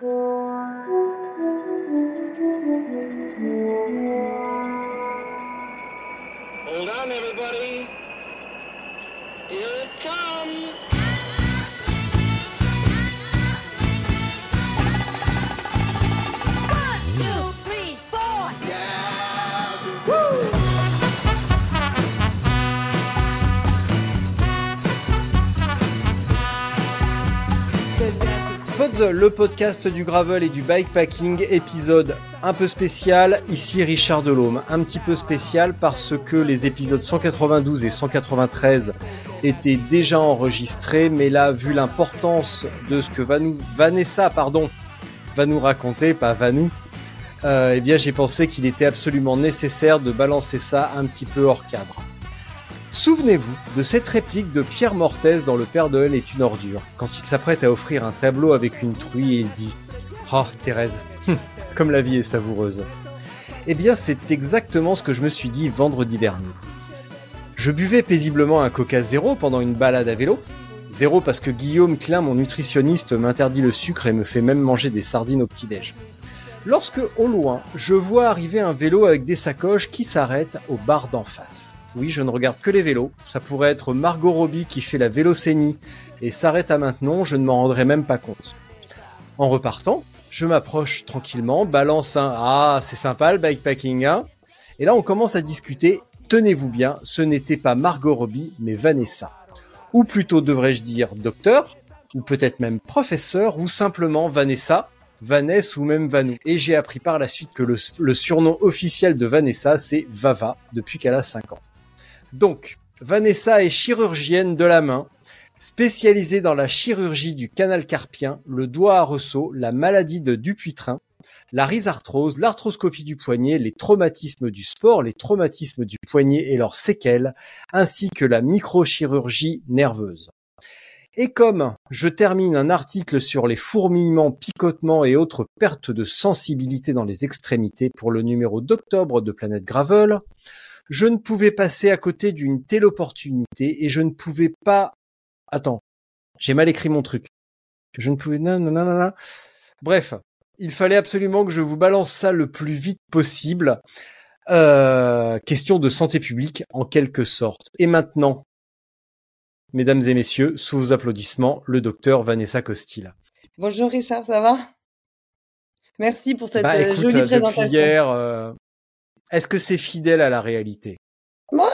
Hold on, everybody. Le podcast du gravel et du bikepacking, épisode un peu spécial. Ici Richard Delhomme, un petit peu spécial parce que les épisodes 192 et 193 étaient déjà enregistrés, mais là, vu l'importance de ce que Vanessa, pardon, va nous raconter, pas va nous, euh, eh bien, j'ai pensé qu'il était absolument nécessaire de balancer ça un petit peu hors cadre. Souvenez-vous de cette réplique de Pierre Mortez dans Le Père Noël est une ordure, quand il s'apprête à offrir un tableau avec une truie et il dit Oh, Thérèse, hum, comme la vie est savoureuse. Eh bien, c'est exactement ce que je me suis dit vendredi dernier. Je buvais paisiblement un Coca Zéro pendant une balade à vélo. Zéro parce que Guillaume Klein, mon nutritionniste, m'interdit le sucre et me fait même manger des sardines au petit-déj. Lorsque, au loin, je vois arriver un vélo avec des sacoches qui s'arrête au bar d'en face. Oui, je ne regarde que les vélos. Ça pourrait être Margot Robbie qui fait la vélocénie et s'arrête à maintenant, je ne m'en rendrai même pas compte. En repartant, je m'approche tranquillement, balance un Ah, c'est sympa le bikepacking, hein Et là, on commence à discuter. Tenez-vous bien, ce n'était pas Margot Robbie, mais Vanessa. Ou plutôt devrais-je dire docteur, ou peut-être même professeur, ou simplement Vanessa, Vanessa ou même Vanou. Et j'ai appris par la suite que le, surnom officiel de Vanessa, c'est Vava, depuis qu'elle a 5 ans. Donc, Vanessa est chirurgienne de la main, spécialisée dans la chirurgie du canal carpien, le doigt à ressaut, la maladie de Dupuytren, la rhizarthrose, l'arthroscopie du poignet, les traumatismes du sport, les traumatismes du poignet et leurs séquelles, ainsi que la microchirurgie nerveuse. Et comme je termine un article sur les fourmillements, picotements et autres pertes de sensibilité dans les extrémités pour le numéro d'octobre de Planète Gravel, je ne pouvais passer à côté d'une telle opportunité et je ne pouvais pas. Attends, j'ai mal écrit mon truc. Je ne pouvais. Non, non, non, non. Bref, il fallait absolument que je vous balance ça le plus vite possible. Euh, question de santé publique en quelque sorte. Et maintenant, mesdames et messieurs, sous vos applaudissements, le docteur Vanessa Costil. Bonjour Richard, ça va? Merci pour cette Bah euh, écoute, jolie depuis présentation. hier, euh, est-ce que c'est fidèle à la réalité? Ouais,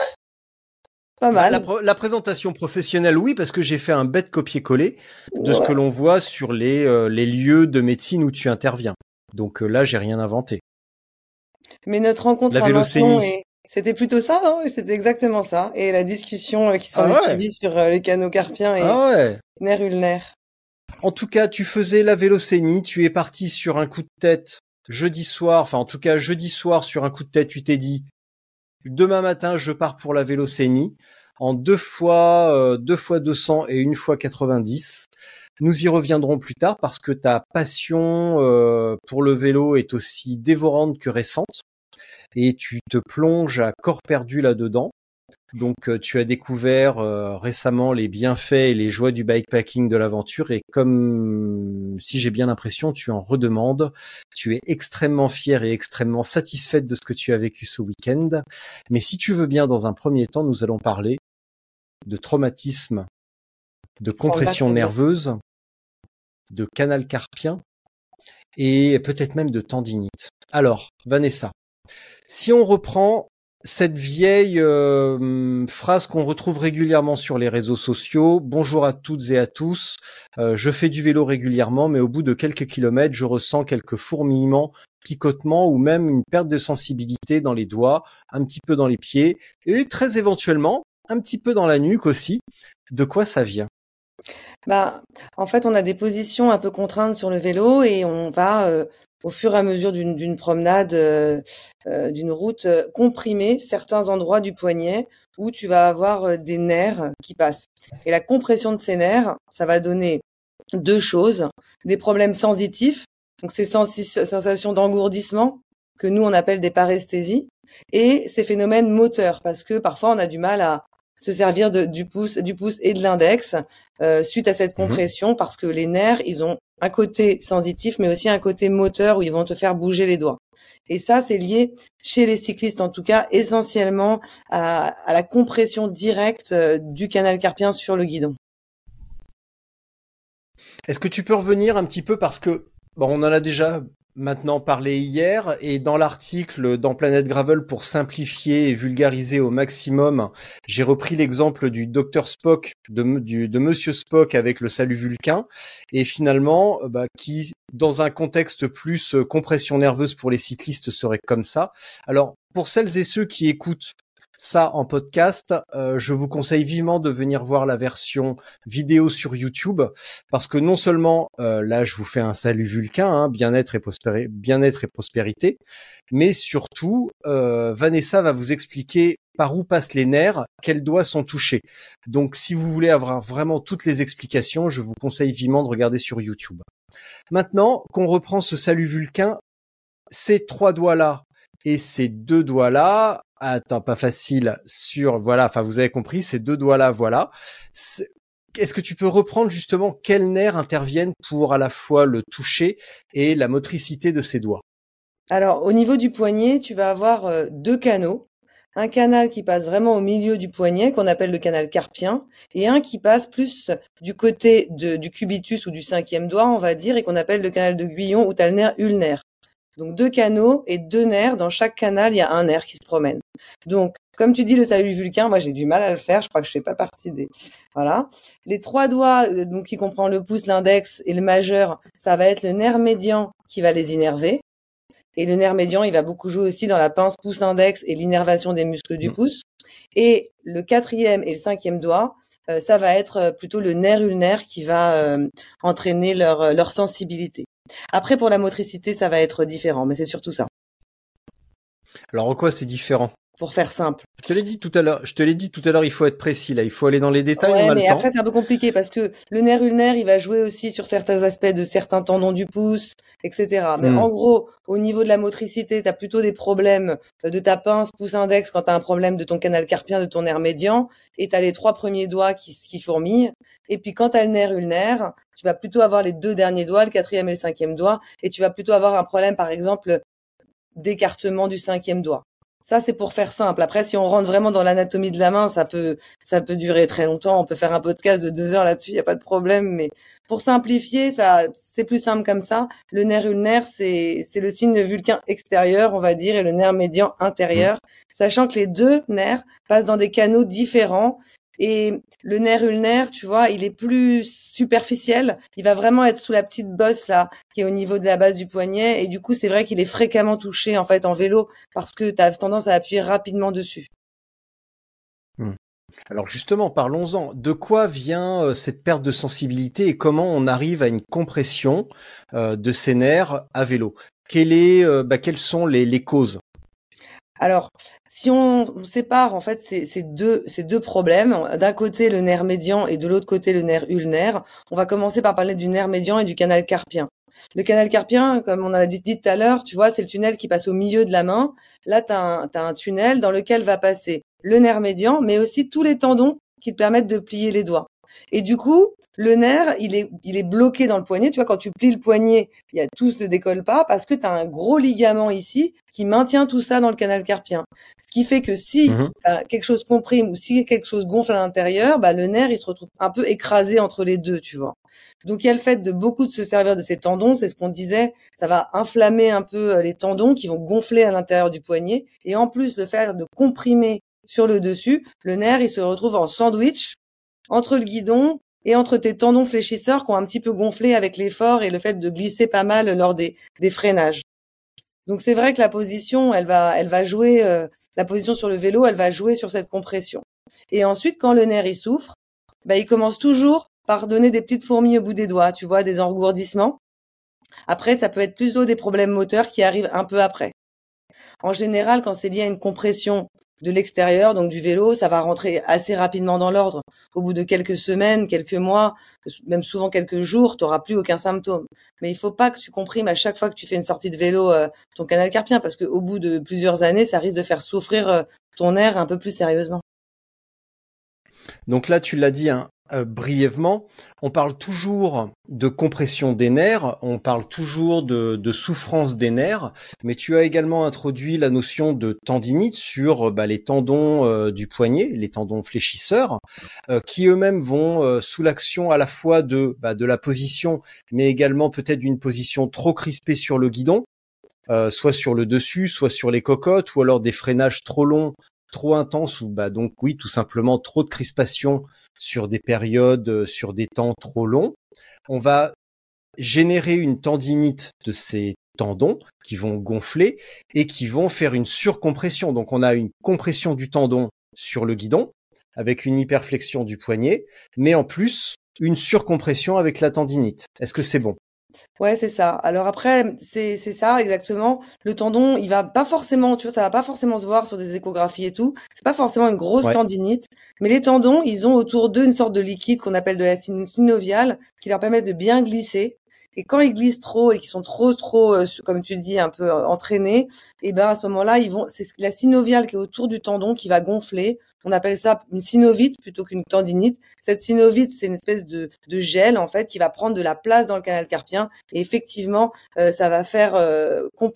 pas mal. la, présentation professionnelle, oui, parce que j'ai fait un bête copier-coller de ce que l'on voit sur les, euh, les lieux de médecine où tu interviens. Donc euh, là, j'ai rien inventé. Mais notre rencontre La à Menton, c'était plutôt ça, non C'était exactement ça. Et la discussion euh, qui s'en Ah est ouais. suivie sur les canaux carpiens et Ah ouais. nerfs ulnaires. En tout cas, tu faisais la vélocénie, tu es parti sur un coup de tête jeudi soir, enfin en tout cas jeudi soir sur un coup de tête, tu t'es dit demain matin je pars pour la vélocénie en deux fois euh, deux fois 200 et une fois 90. Nous y reviendrons plus tard parce que ta passion euh, pour le vélo est aussi dévorante que récente et tu te plonges à corps perdu là-dedans. Donc euh, tu as découvert euh, récemment les bienfaits et les joies du bikepacking de l'aventure et comme si j'ai bien l'impression tu en redemandes, tu es extrêmement fière et extrêmement satisfaite de ce que tu as vécu ce week-end. Mais si tu veux bien, dans un premier temps, nous allons parler de traumatisme, de compression nerveuse, de canal carpien et peut-être même de tendinite. Alors, Vanessa, si on reprend cette vieille euh, phrase qu'on retrouve régulièrement sur les réseaux sociaux. Bonjour à toutes et à tous. Euh, je fais du vélo régulièrement, mais au bout de quelques kilomètres, je ressens quelques fourmillements, picotements ou même une perte de sensibilité dans les doigts, un petit peu dans les pieds et très éventuellement un petit peu dans la nuque aussi. De quoi ça vient? Bah, en fait, on a des positions un peu contraintes sur le vélo et on va, euh, au fur et à mesure d'une promenade, euh, euh, d'une route, euh, comprimer certains endroits du poignet où tu vas avoir euh, des nerfs qui passent. Et la compression de ces nerfs, ça va donner deux choses. Des problèmes sensitifs, donc ces sensations d'engourdissement que nous on appelle des paresthésies, et ces phénomènes moteurs, parce que parfois on a du mal à se servir de, du pouce, du pouce et de l'index euh, suite à cette Mhm. compression parce que les nerfs, ils ont un côté sensitif, mais aussi un côté moteur où ils vont te faire bouger les doigts. Et ça, c'est lié chez les cyclistes, en tout cas, essentiellement à, la compression directe euh, du canal carpien sur le guidon. Est-ce que tu peux revenir un petit peu parce que bon, on en a déjà maintenant parlé hier et dans l'article dans Planète Gravel pour simplifier et vulgariser au maximum, j'ai repris l'exemple du docteur Spock de, Monsieur Spock avec le salut vulcain et finalement bah, qui dans un contexte plus euh, compression nerveuse pour les cyclistes serait comme ça. Alors pour celles et ceux qui écoutent ça en podcast, euh, je vous conseille vivement de venir voir la version vidéo sur YouTube parce que non seulement euh, là je vous fais un salut vulcain, hein, bien-être et, prospérité, mais surtout euh, Vanessa va vous expliquer par où passent les nerfs, quels doigts sont touchés. Donc si vous voulez avoir vraiment toutes les explications, je vous conseille vivement de regarder sur YouTube. Maintenant qu'on reprend ce salut vulcain, ces trois doigts-là et ces deux doigts-là, attends, pas facile, sur, voilà, enfin vous avez compris, ces deux doigts-là, voilà. Est-ce que tu peux reprendre justement quels nerfs interviennent pour à la fois le toucher et la motricité de ses doigts? Alors, au niveau du poignet, tu vas avoir euh, deux canaux. Un canal qui passe vraiment au milieu du poignet, qu'on appelle le canal carpien, et un qui passe plus du côté du cubitus ou du cinquième doigt, on va dire, et qu'on appelle le canal de Guyon, où tu as le nerf ulnaire. Donc deux canaux et deux nerfs. Dans chaque canal, il y a un nerf qui se promène. Donc, comme tu dis, le salut vulcain, moi j'ai du mal à le faire. Je crois que je fais pas partie des. Voilà. Les trois doigts, euh, donc qui comprend le pouce, l'index et le majeur, ça va être le nerf médian qui va les innerver. Et le nerf médian, il va beaucoup jouer aussi dans la pince pouce-index et l'innervation des muscles du Mhm. pouce. Et le quatrième et le cinquième doigt, euh, ça va être euh, plutôt le nerf ulnaire qui va euh, entraîner leur, leur sensibilité. Après, pour la motricité, ça va être différent, mais c'est surtout ça, Alors en quoi c'est différent? Pour faire simple. Je te l'ai dit tout à l'heure, je te l'ai dit tout à l'heure, il faut être précis là, il faut aller dans les détails, Ouais, on a mais le après, c'est un peu compliqué parce que le nerf ulnaire, il va jouer aussi sur certains aspects de certains tendons du pouce, etc. Mais Hmm. en gros, au niveau de la motricité, tu as plutôt des problèmes de ta pince pouce-index quand tu as un problème de ton canal carpien, de ton nerf médian, et tu as les trois premiers doigts qui, qui fourmillent. Et puis quand tu as le nerf ulnaire, tu vas plutôt avoir les deux derniers doigts, le quatrième et le cinquième doigt, et tu vas plutôt avoir un problème, par exemple, d'écartement du cinquième doigt. Ça, c'est pour faire simple. Après, si on rentre vraiment dans l'anatomie de la main, ça peut, ça peut durer très longtemps. On peut faire un podcast de deux heures là-dessus, il n'y a pas de problème. Mais pour simplifier, ça, c'est plus simple comme ça. Le nerf ulnaire, c'est, c'est le signe vulcain extérieur, on va dire, et le nerf médian intérieur. Sachant que les deux nerfs passent dans des canaux différents. Et le nerf ulnaire, tu vois, il est plus superficiel. Il va vraiment être sous la petite bosse là, qui est au niveau de la base du poignet. Et du coup, c'est vrai qu'il est fréquemment touché en fait en vélo parce que tu as tendance à appuyer rapidement dessus. Alors justement, parlons-en. De quoi vient euh, cette perte de sensibilité et comment on arrive à une compression euh, de ces nerfs à vélo? Euh, bah, Quelles sont les causes? Alors, si on sépare en fait ces, deux, problèmes, d'un côté le nerf médian et de l'autre côté le nerf ulnaire, on va commencer par parler du nerf médian et du canal carpien. Le canal carpien, comme on a dit, dit tout à l'heure, tu vois, c'est le tunnel qui passe au milieu de la main. Là, tu as, un tunnel dans lequel va passer le nerf médian, mais aussi tous les tendons qui te permettent de plier les doigts. Et du coup, le nerf, il est, il est bloqué dans le poignet. Tu vois, quand tu plies le poignet, il y a tout se décolle pas parce que tu as un gros ligament ici qui maintient tout ça dans le canal carpien. Ce qui fait que si Mhm. bah, quelque chose comprime ou si quelque chose gonfle à l'intérieur, bah, le nerf, il se retrouve un peu écrasé entre les deux, tu vois. Donc, il y a le fait de beaucoup de se servir de ces tendons. C'est ce qu'on disait. Ça va inflammer un peu euh, les tendons qui vont gonfler à l'intérieur du poignet. Et en plus, le faire de comprimer sur le dessus, le nerf, il se retrouve en sandwich entre le guidon et entre tes tendons fléchisseurs qui ont un petit peu gonflé avec l'effort et le fait de glisser pas mal lors des, des freinages. Donc c'est vrai que la position, elle va, elle va jouer, euh, la position sur le vélo, elle va jouer sur cette compression. Et ensuite, quand le nerf il souffre, bah, il commence toujours par donner des petites fourmis au bout des doigts, tu vois, des engourdissements. Après, ça peut être plutôt des problèmes moteurs qui arrivent un peu après. En général, quand c'est lié à une compression de l'extérieur, donc du vélo, ça va rentrer assez rapidement dans l'ordre. Au bout de quelques semaines, quelques mois, même souvent quelques jours, tu n'auras plus aucun symptôme. Mais il faut pas que tu comprimes à chaque fois que tu fais une sortie de vélo euh, ton canal carpien, parce qu'au bout de plusieurs années, ça risque de faire souffrir euh, ton nerf un peu plus sérieusement. Donc là, tu l'as dit hein, euh, brièvement, on parle toujours de compression des nerfs, on parle toujours de, souffrance des nerfs, mais tu as également introduit la notion de tendinite sur bah, les tendons euh, du poignet, les tendons fléchisseurs, euh, qui eux-mêmes vont sous l'action à la fois de, bah, de la position, mais également peut-être d'une position trop crispée sur le guidon, soit sur le dessus, soit sur les cocottes, ou alors des freinages trop longs trop intense ou bah donc oui tout simplement trop de crispation sur des périodes euh, sur des temps trop longs. On va générer une tendinite de ces tendons qui vont gonfler et qui vont faire une surcompression. Donc on a une compression du tendon sur le guidon avec une hyperflexion du poignet mais en plus une surcompression avec la tendinite. Est-ce que c'est bon? Ouais, c'est ça. Alors après, c'est c'est ça exactement. Le tendon, il va pas forcément, tu vois, ça va pas forcément se voir sur des échographies et tout. C'est pas forcément une grosse tendinite, mais les tendons, ils ont autour d'eux une sorte de liquide qu'on appelle de la synoviale qui leur permet de bien glisser. Et quand ils glissent trop et qu'ils sont trop, trop, euh, comme tu le dis, un peu euh, entraînés, et ben à ce moment-là, ils vont, c'est la synoviale qui est autour du tendon qui va gonfler. On appelle ça une synovite plutôt qu'une tendinite. Cette synovite, c'est une espèce de, de, gel en fait qui va prendre de la place dans le canal carpien et effectivement, euh, ça va faire,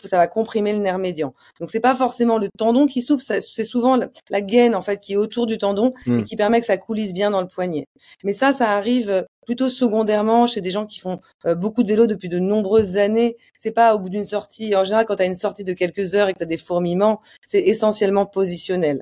ça va comprimer le nerf médian. Donc c'est pas forcément le tendon qui souffre, c'est souvent la, gaine en fait qui est autour du tendon et mmh. qui permet que ça coulisse bien dans le poignet. Mais ça, ça arrive plutôt secondairement chez des gens qui font euh, beaucoup de vélo depuis de nombreuses années. C'est pas au bout d'une sortie. En général, quand tu as une sortie de quelques heures et que tu as des fourmillements, c'est essentiellement positionnel.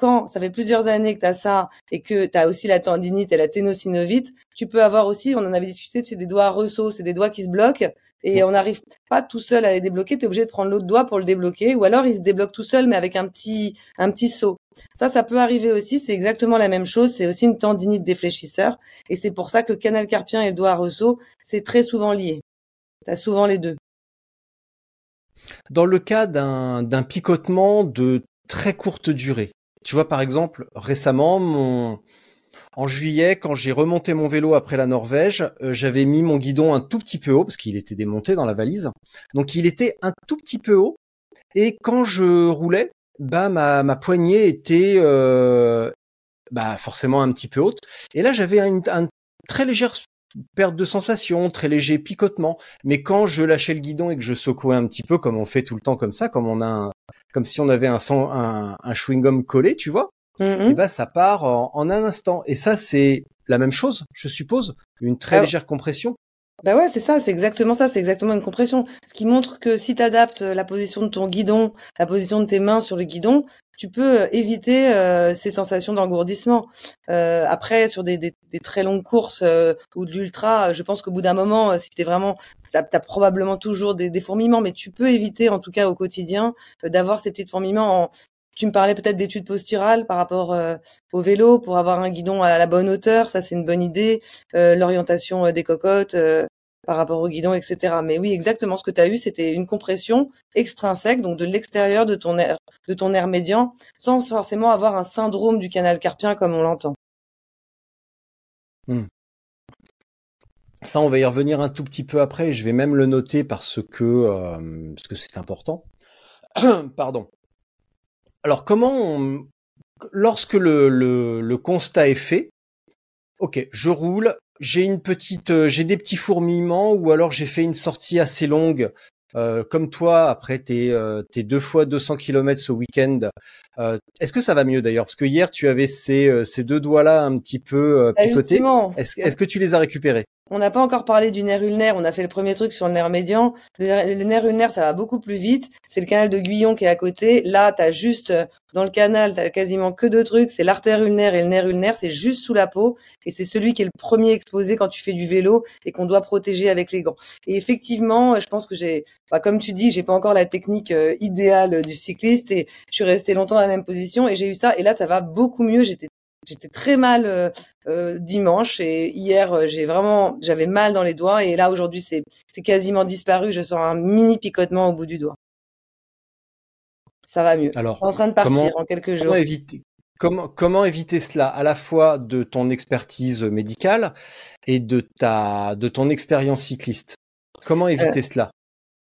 Quand ça fait plusieurs années que tu as ça et que tu as aussi la tendinite et la ténosynovite, tu peux avoir aussi, on en avait discuté, c'est des doigts à ressaut, c'est des doigts qui se bloquent et on n'arrive pas tout seul à les débloquer, tu es obligé de prendre l'autre doigt pour le débloquer ou alors il se débloque tout seul mais avec un petit un petit saut. Ça, ça peut arriver aussi. C'est exactement la même chose. C'est aussi une tendinite défléchisseur. Et c'est pour ça que canal carpien et doigt ressaut, c'est très souvent lié. Tu as souvent les deux. Dans le cas d'un picotement de très courte durée, tu vois, par exemple, récemment, mon, en juillet, quand j'ai remonté mon vélo après la Norvège, euh, j'avais mis mon guidon un tout petit peu haut parce qu'il était démonté dans la valise. Donc il était un tout petit peu haut. Et quand je roulais, bah ma, ma poignée était euh, bah forcément un petit peu haute. Et là j'avais une un très légère perte de sensation, très léger picotement. Mais quand je lâchais le guidon et que je secouais un petit peu, comme on fait tout le temps comme ça, comme on a un, comme si on avait un, un, un chewing gum collé, tu vois, et bah ça part en, en, un instant. Et ça c'est la même chose, je suppose, une très légère compression. Bah ouais, c'est ça, c'est exactement ça, c'est exactement une compression. Ce qui montre que si tu adaptes la position de ton guidon, la position de tes mains sur le guidon, tu peux euh, éviter euh, ces sensations d'engourdissement. Euh, après, sur des, des, des, très longues courses euh, ou de l'ultra, je pense qu'au bout d'un moment, si tu vraiment, tu as, probablement toujours des, des, fourmillements, mais tu peux éviter, en tout cas au quotidien, d'avoir ces petits fourmillements. En... Tu me parlais peut-être d'études posturales par rapport au vélo pour avoir un guidon à la bonne hauteur, ça c'est une bonne idée. L'orientation des cocottes, par rapport au guidon, etc. Mais oui, exactement. Ce que tu as eu, c'était une compression extrinsèque, donc de l'extérieur de ton air, de ton air médian, sans forcément avoir un syndrome du canal carpien comme on l'entend. Hmm. Ça, on va y revenir un tout petit peu après. Je vais même le noter parce que euh, parce que c'est important. Pardon. Alors, comment on, lorsque le, le, le constat est fait, ok, je roule, j'ai une petite, euh, j'ai des petits fourmillements ou alors j'ai fait une sortie assez longue. Euh, comme toi, après tes, euh, tes deux fois 200 km ce week-end, est-ce que ça va mieux d'ailleurs? Parce que hier, tu avais ces, ces deux doigts-là un petit peu picotés. Est-ce est que tu les as récupérés? On n'a pas encore parlé du nerf ulnaire. On a fait le premier truc sur le nerf médian. Le, nerf ulnaire, ça va beaucoup plus vite. C'est le canal de Guyon qui est à côté. Là, tu as juste euh, dans le canal, tu quasiment que deux trucs. C'est l'artère ulnaire et le nerf ulnaire. C'est juste sous la peau. Et c'est celui qui est le premier exposé quand tu fais du vélo et qu'on doit protéger avec les gants. Et effectivement, je pense que j'ai, bah, comme tu dis, j'ai pas encore la technique euh, idéale du cycliste et je suis restée longtemps dans la même position et j'ai eu ça. Et là, ça va beaucoup mieux. J'étais J'étais très mal euh, euh, dimanche et hier euh, j'ai vraiment j'avais mal dans les doigts et là aujourd'hui c'est c'est quasiment disparu. Je sens un mini picotement au bout du doigt. Ça va mieux. Alors, en train de partir en quelques jours. Comment éviter comment comment éviter cela à la fois de ton expertise médicale et de ta de ton expérience cycliste? Comment éviter cela?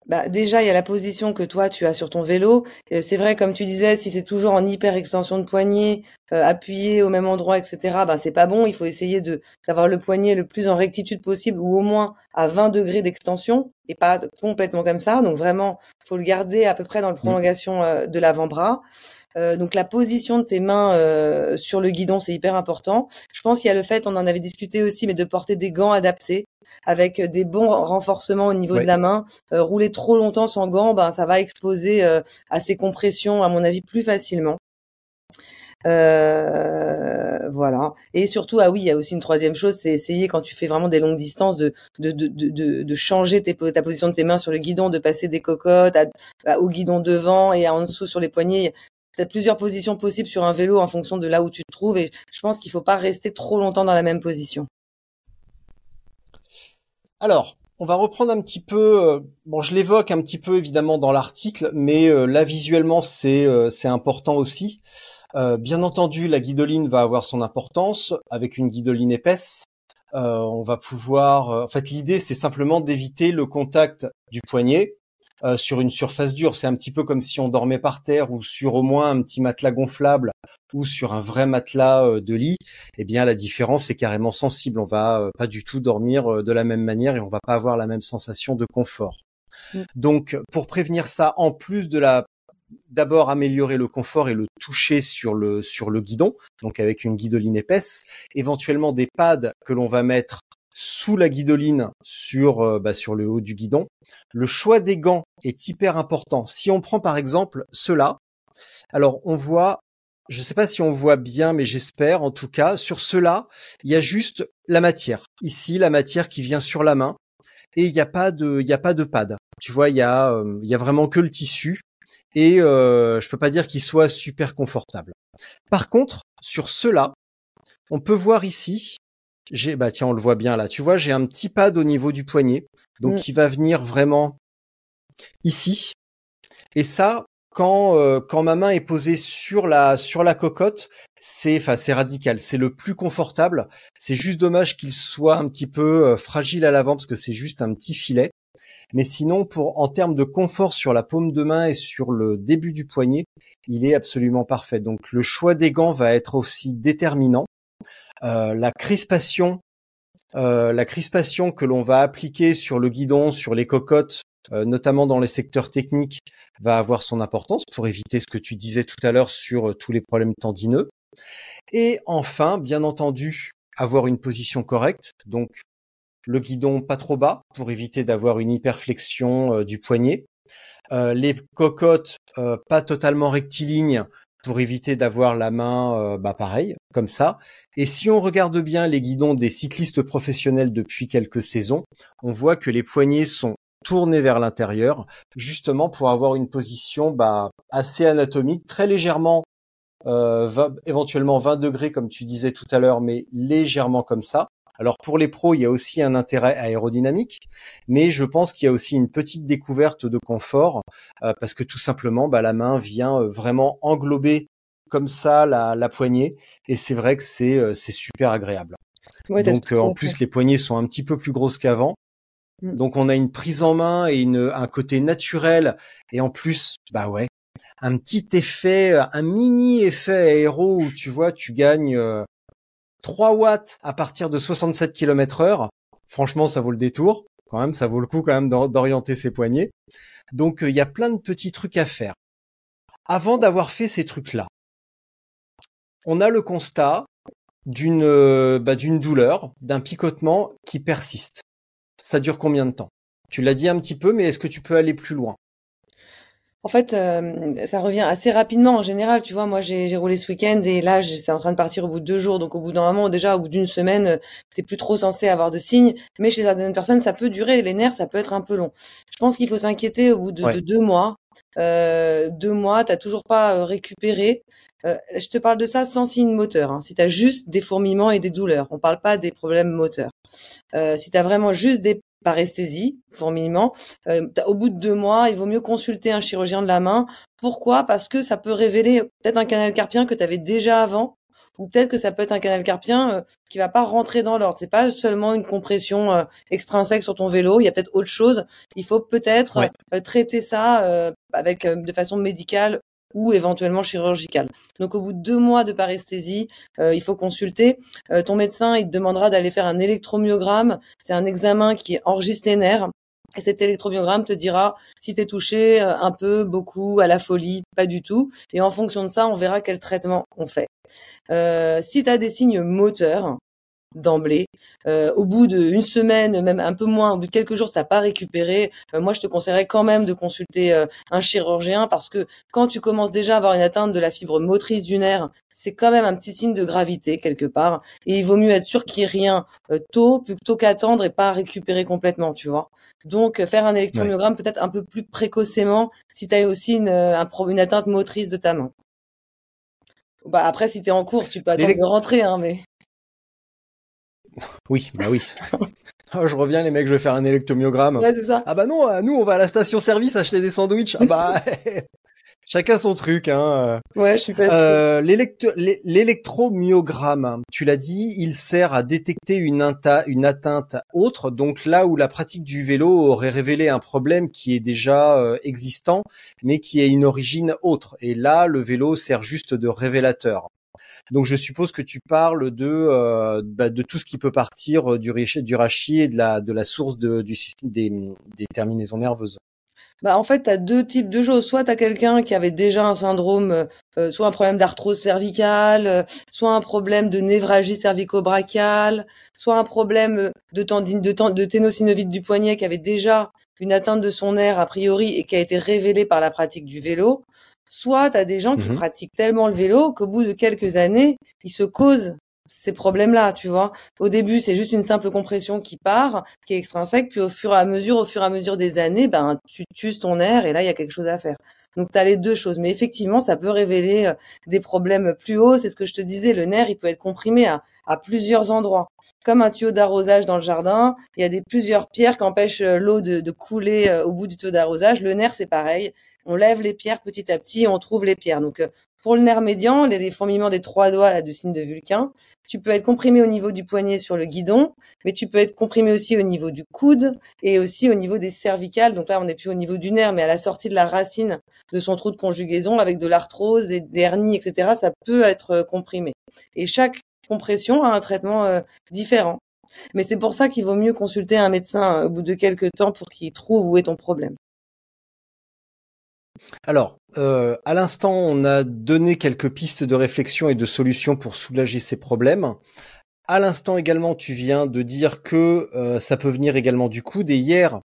Bah, déjà, il y a la position que toi, tu as sur ton vélo. C'est vrai, comme tu disais, si c'est toujours en hyper extension de poignet, euh, appuyé au même endroit, etc., bah, c'est pas bon. Il faut essayer de d'avoir le poignet le plus en rectitude possible ou au moins à 20 degrés d'extension et pas complètement comme ça. Donc vraiment, faut le garder à peu près dans la mmh. prolongation euh, de l'avant-bras. Euh, donc la position de tes mains euh, sur le guidon, c'est hyper important. Je pense qu'il y a le fait, on en avait discuté aussi, mais de porter des gants adaptés avec des bons renforcements au niveau de la main. Euh, rouler trop longtemps sans gants, ben ça va exposer à ces compressions, à mon avis, plus facilement. Euh, voilà. Et surtout, ah oui, il y a aussi une troisième chose, c'est essayer quand tu fais vraiment des longues distances de de de de, de changer tes, ta position de tes mains sur le guidon, de passer des cocottes au guidon devant et en dessous sur les poignets peut-être plusieurs positions possibles sur un vélo en fonction de là où tu te trouves. Et je pense qu'il faut pas rester trop longtemps dans la même position. Alors, on va reprendre un petit peu. Euh, bon, je l'évoque un petit peu évidemment dans l'article, mais euh, là visuellement c'est euh, c'est important aussi. bien entendu, la guidoline va avoir son importance avec une guidoline épaisse. on va pouvoir. en fait, l'idée c'est simplement d'éviter le contact du poignet euh, sur une surface dure. C'est un petit peu comme si on dormait par terre ou sur au moins un petit matelas gonflable ou sur un vrai matelas euh, de lit. Eh bien, la différence est carrément sensible. On va euh, pas du tout dormir de la même manière et on va pas avoir la même sensation de confort. Mm. Donc, pour prévenir ça, en plus de la d'abord améliorer le confort et le toucher sur le sur le guidon, donc avec une guidoline épaisse, éventuellement des pads que l'on va mettre sous la guidoline sur euh, bah, sur le haut du guidon. Le choix des gants est hyper important. Si on prend par exemple cela, alors on voit, je ne sais pas si on voit bien, mais j'espère en tout cas, sur cela, il y a juste la matière. Ici, la matière qui vient sur la main et il n'y a pas de a pas de pad. Tu vois, il y a euh, il y a vraiment que le tissu et euh, je peux pas dire qu'il soit super confortable. Par contre, sur cela, on peut voir ici j'ai, bah tiens, on le voit bien là. Tu vois, j'ai un petit pad au niveau du poignet, donc qui va venir vraiment ici. Et ça, quand euh, quand ma main est posée sur la sur la cocotte, c'est enfin c'est radical, c'est le plus confortable. C'est juste dommage qu'il soit un petit peu euh, fragile à l'avant parce que c'est juste un petit filet. Mais sinon, pour en termes de confort sur la paume de main et sur le début du poignet, il est absolument parfait. Donc le choix des gants va être aussi déterminant. Euh, la crispation, euh, la crispation que l'on va appliquer sur le guidon, sur les cocottes, euh, notamment dans les secteurs techniques, va avoir son importance pour éviter ce que tu disais tout à l'heure sur tous les problèmes tendineux. Et enfin, bien entendu, avoir une position correcte, donc le guidon pas trop bas pour éviter d'avoir une hyperflexion du poignet. les cocottes pas totalement rectilignes pour éviter d'avoir la main euh, bah pareil, comme ça. Et si on regarde bien les guidons des cyclistes professionnels depuis quelques saisons, on voit que les poignets sont tournés vers l'intérieur, justement pour avoir une position bah, assez anatomique, très légèrement, euh, éventuellement 20 degrés comme tu disais tout à l'heure, mais légèrement comme ça. Alors pour les pros, il y a aussi un intérêt aérodynamique, mais je pense qu'il y a aussi une petite découverte de confort euh, parce que tout simplement, bah, la main vient euh, vraiment englober comme ça la, poignée et c'est vrai que c'est euh, c'est super agréable. Donc en plus les poignées sont un petit peu plus grosses qu'avant. Mm. Donc on a une prise en main et une, un côté naturel et en plus bah ouais un petit effet, un mini effet aéro où tu vois tu gagnes 3 watts à partir de 67 km heure. Franchement, ça vaut le détour. Quand même, ça vaut le coup quand même d'orienter ses poignets. Donc, euh, il y a plein de petits trucs à faire. Avant d'avoir fait ces trucs-là, on a le constat d'une euh, bah, d'une douleur, d'un picotement qui persiste. Ça dure combien de temps? Tu l'as dit un petit peu, mais est-ce que tu peux aller plus loin? En fait, euh, ça revient assez rapidement en général. Tu vois, moi, j'ai roulé ce week-end et là, c'est en train de partir au bout de deux jours. Donc, au bout d'un moment, déjà, au bout d'une semaine, euh, t'es plus trop censé avoir de signes. Mais chez certaines personnes, ça peut durer. Les nerfs, ça peut être un peu long. Je pense qu'il faut s'inquiéter au bout de, deux mois. Euh, deux mois, t'as toujours pas euh, récupéré. je te parle de ça sans signe moteur. Hein. Si t'as juste des fourmillements et des douleurs, on parle pas des problèmes moteurs. Euh, si t'as vraiment juste des paresthésie, fourmillement. Euh, au bout de deux mois, il vaut mieux consulter un chirurgien de la main. Pourquoi? Parce que ça peut révéler peut-être un canal carpien que tu avais déjà avant ou peut-être que ça peut être un canal carpien euh, qui va pas rentrer dans l'ordre. C'est pas seulement une compression euh, extrinsèque sur ton vélo. Il y a peut-être autre chose. Il faut peut-être euh, traiter ça avec de façon médicale ou éventuellement chirurgicale. Donc au bout de deux mois de paresthésie, il faut consulter. ton médecin, il te demandera d'aller faire un électromyogramme. C'est un examen qui enregistre les nerfs et cet électromyogramme te dira si tu es touché euh, un peu, beaucoup, à la folie, pas du tout. Et en fonction de ça, on verra quel traitement on fait. Euh, si tu as des signes moteurs, d'emblée. Euh, au bout d'une semaine, même un peu moins, au bout de quelques jours, si t'as pas récupéré, euh, moi je te conseillerais quand même de consulter euh, un chirurgien parce que quand tu commences déjà à avoir une atteinte de la fibre motrice du nerf, c'est quand même un petit signe de gravité quelque part. Et il vaut mieux être sûr qu'il n'y ait rien tôt plutôt qu'attendre et pas récupérer complètement, tu vois. Donc faire un électromyogramme peut-être un peu plus précocement si tu as aussi une, une atteinte motrice de ta main. Bah après, si tu es en cours, tu peux attendre de rentrer, hein, mais. Oui, bah oui. Oh, je reviens les mecs, je vais faire un électromyogramme. Ouais, c'est ça. Ah bah non, euh, nous on va à la station service acheter des sandwichs. Ah bah chacun son truc hein. Ouais, je suis pas euh, L'électromyogramme, tu l'as dit, il sert à détecter une, une atteinte autre. Donc là où la pratique du vélo aurait révélé un problème qui est déjà euh, existant, mais qui a une origine autre. Et là, le vélo sert juste de révélateur. Donc je suppose que tu parles de euh, bah, de tout ce qui peut partir euh, du, rachis et de la de la source du système des, terminaisons nerveuses. Bah en fait, tu as deux types de choses. Soit tu as quelqu'un qui avait déjà un syndrome, euh, soit un problème d'arthrose cervicale, soit un problème de névralgie cervico-brachiale, soit un problème de, tendine, de, de ténosynovite du poignet qui avait déjà une atteinte de son nerf a priori et qui a été révélée par la pratique du vélo. Soit tu as des gens qui mmh pratiquent tellement le vélo qu'au bout de quelques années, ils se causent ces problèmes-là, tu vois. Au début, c'est juste une simple compression qui part, qui est extrinsèque, puis au fur et à mesure, au fur et à mesure des années, ben tu tues ton air et là, il y a quelque chose à faire. Donc tu as les deux choses, mais effectivement, ça peut révéler euh, des problèmes plus hauts. C'est ce que je te disais, le nerf, il peut être comprimé à, à plusieurs endroits. Comme un tuyau d'arrosage dans le jardin, il y a des plusieurs pierres qui empêchent euh, l'eau de, de couler euh, au bout du tuyau d'arrosage. Le nerf, c'est pareil on lève les pierres petit à petit et on trouve les pierres. Donc, euh, pour le nerf médian, les, fourmillements des trois doigts là, de signe de Vulcain, tu peux être comprimé au niveau du poignet sur le guidon, mais tu peux être comprimé aussi au niveau du coude et aussi au niveau des cervicales. Donc là, on n'est plus au niveau du nerf, mais à la sortie de la racine de son trou de conjugaison avec de l'arthrose et des hernies, etc. Ça peut être euh, comprimé. Et chaque compression a un traitement euh, différent. Mais c'est pour ça qu'il vaut mieux consulter un médecin au bout de quelques temps pour qu'il trouve où est ton problème. Alors, euh, à l'instant, on a donné quelques pistes de réflexion et de solutions pour soulager ces problèmes. À l'instant également, tu viens de dire que euh, ça peut venir également du coude. Et hier,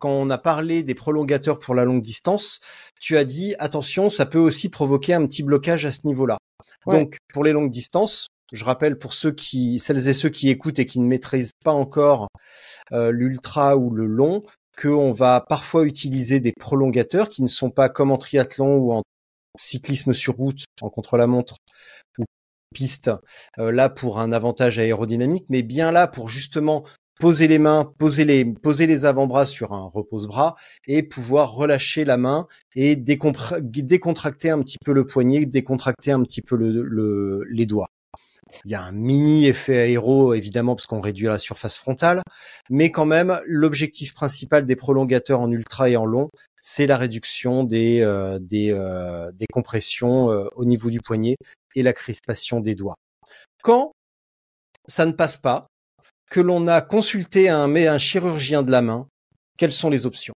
quand on a parlé des prolongateurs pour la longue distance, tu as dit attention, ça peut aussi provoquer un petit blocage à ce niveau-là. Donc, pour les longues distances, je rappelle pour ceux qui, celles et ceux qui écoutent et qui ne maîtrisent pas encore euh, l'ultra ou le long, qu'on va parfois utiliser des prolongateurs qui ne sont pas comme en triathlon ou en cyclisme sur route, en contre-la-montre ou piste, euh, là pour un avantage aérodynamique, mais bien là pour justement poser les mains, poser les, poser les avant-bras sur un repose-bras et pouvoir relâcher la main et décontracter un petit peu le poignet, décontracter un petit peu le, les doigts. Il y a un mini effet aéro, évidemment, parce qu'on réduit la surface frontale. Mais quand même, l'objectif principal des prolongateurs en ultra et en long, c'est la réduction des, euh, des, euh, des compressions euh, au niveau du poignet et la crispation des doigts. Quand ça ne passe pas, que l'on a consulté un, un chirurgien de la main, quelles sont les options?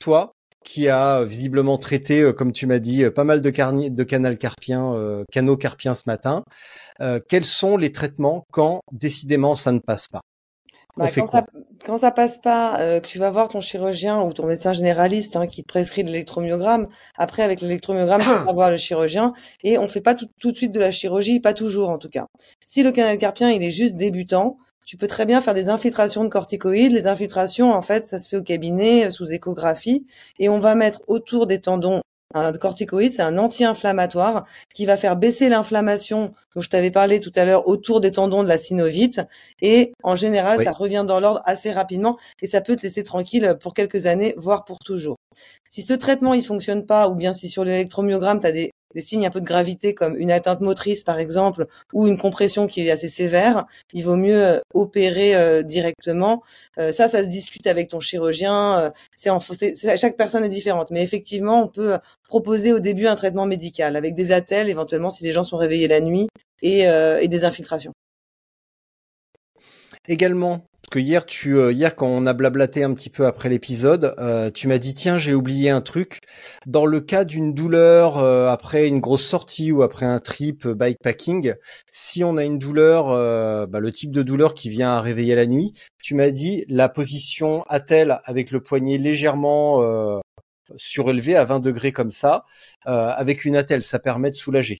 Toi, qui a visiblement traité, comme tu m'as dit, pas mal de, de canal carpien, canaux carpiens ce matin. Euh, quels sont les traitements quand décidément ça ne passe pas? Bah, quand, ça, quand ça passe pas, euh, que tu vas voir ton chirurgien ou ton médecin généraliste hein, qui te prescrit de l'électromyogramme, après avec l'électromyogramme, tu vas voir le chirurgien et on fait pas tout, tout de suite de la chirurgie, pas toujours en tout cas. Si le canal carpien il est juste débutant, tu peux très bien faire des infiltrations de corticoïdes. Les infiltrations, en fait, ça se fait au cabinet euh, sous échographie et on va mettre autour des tendons un corticoïde, c'est un anti-inflammatoire qui va faire baisser l'inflammation dont je t'avais parlé tout à l'heure autour des tendons de la synovite. Et en général, ça revient dans l'ordre assez rapidement et ça peut te laisser tranquille pour quelques années, voire pour toujours. Si ce traitement il fonctionne pas, ou bien si sur l'électromyogramme tu as des des signes un peu de gravité comme une atteinte motrice par exemple ou une compression qui est assez sévère, il vaut mieux euh, opérer euh, directement. ça, ça se discute avec ton chirurgien. c'est chaque personne est différente, mais effectivement, on peut proposer au début un traitement médical avec des attelles éventuellement si les gens sont réveillés la nuit et des infiltrations. Également, parce que hier, tu, euh, hier, quand on a blablaté un petit peu après l'épisode, euh, tu m'as dit tiens, j'ai oublié un truc. Dans le cas d'une douleur euh, après une grosse sortie ou après un trip bikepacking, si on a une douleur, bah, le type de douleur qui vient à réveiller la nuit, tu m'as dit la position attelle avec le poignet légèrement surélevé à 20 degrés comme ça, avec une attelle, ça permet de soulager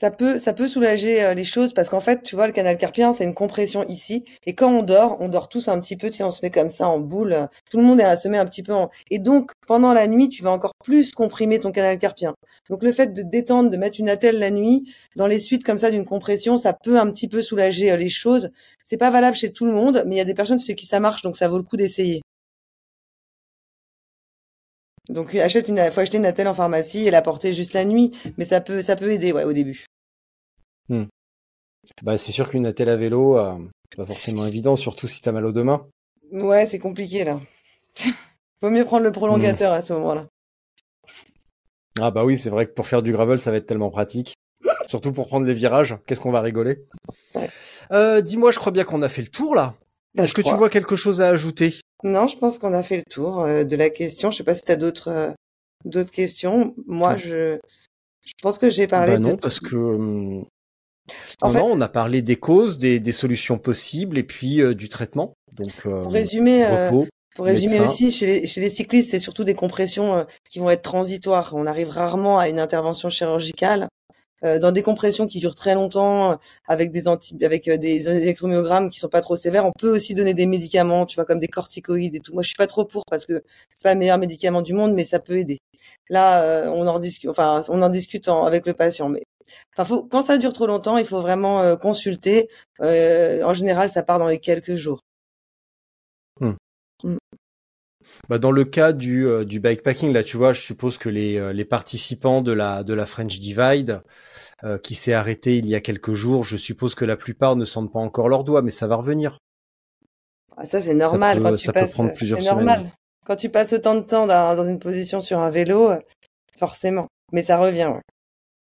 ça peut, ça peut soulager euh, les choses parce qu'en fait, tu vois, le canal carpien, c'est une compression ici. Et quand on dort, on dort tous un petit peu, tu sais, on se met comme ça en boule. Tout le monde est, se met un petit peu en... Et donc, pendant la nuit, tu vas encore plus comprimer ton canal carpien. Donc, le fait de détendre, de mettre une attelle la nuit, dans les suites comme ça d'une compression, ça peut un petit peu soulager euh, les choses. C'est pas valable chez tout le monde, mais il y a des personnes chez qui ça marche, donc ça vaut le coup d'essayer. Donc achète une, faut acheter une attelle en pharmacie et la porter juste la nuit, mais ça peut, ça peut aider, ouais, au début. Hmm. Bah c'est sûr qu'une attelle à vélo, euh, pas forcément évident, surtout si t'as mal aux deux mains. Ouais, c'est compliqué là. Vaut mieux prendre le prolongateur à ce moment-là. Ah bah oui, c'est vrai que pour faire du gravel, ça va être tellement pratique. Surtout pour prendre les virages. Qu'est-ce qu'on va rigoler? Euh, Dis-moi, je crois bien qu'on a fait le tour là. Bah, Est-ce que tu vois quelque chose à ajouter? Non, je pense qu'on a fait le tour euh, de la question. Je sais pas si tu as d'autres euh, d'autres questions. Moi, je je pense que j'ai parlé bah non, parce que en fait, on a parlé des causes, des, des solutions possibles et puis euh, du traitement. Donc pour résumer pour résumer aussi, chez les, chez les cyclistes, c'est surtout des compressions qui vont être transitoires. On arrive rarement à une intervention chirurgicale. Euh, dans des compressions qui durent très longtemps, euh, avec des anti, avec euh, des électromyogrammes qui sont pas trop sévères, on peut aussi donner des médicaments, tu vois, comme des corticoïdes et tout. Moi, je suis pas trop pour parce que c'est pas le meilleur médicament du monde, mais ça peut aider. Là, on en discute, enfin, on en discute avec le patient, mais Enfin, faut, quand ça dure trop longtemps, il faut vraiment consulter. en général, ça part dans les quelques jours. Bah dans le cas du, du bikepacking, là, tu vois, je suppose que les, les participants de la, de la French Divide, euh, qui s'est arrêté il y a quelques jours. Je suppose que la plupart ne sentent pas encore leurs doigts, mais ça va revenir. Ah, ça c'est normal quand tu passes. C'est normal quand tu passes autant de temps dans, une position sur un vélo, forcément. Mais ça revient.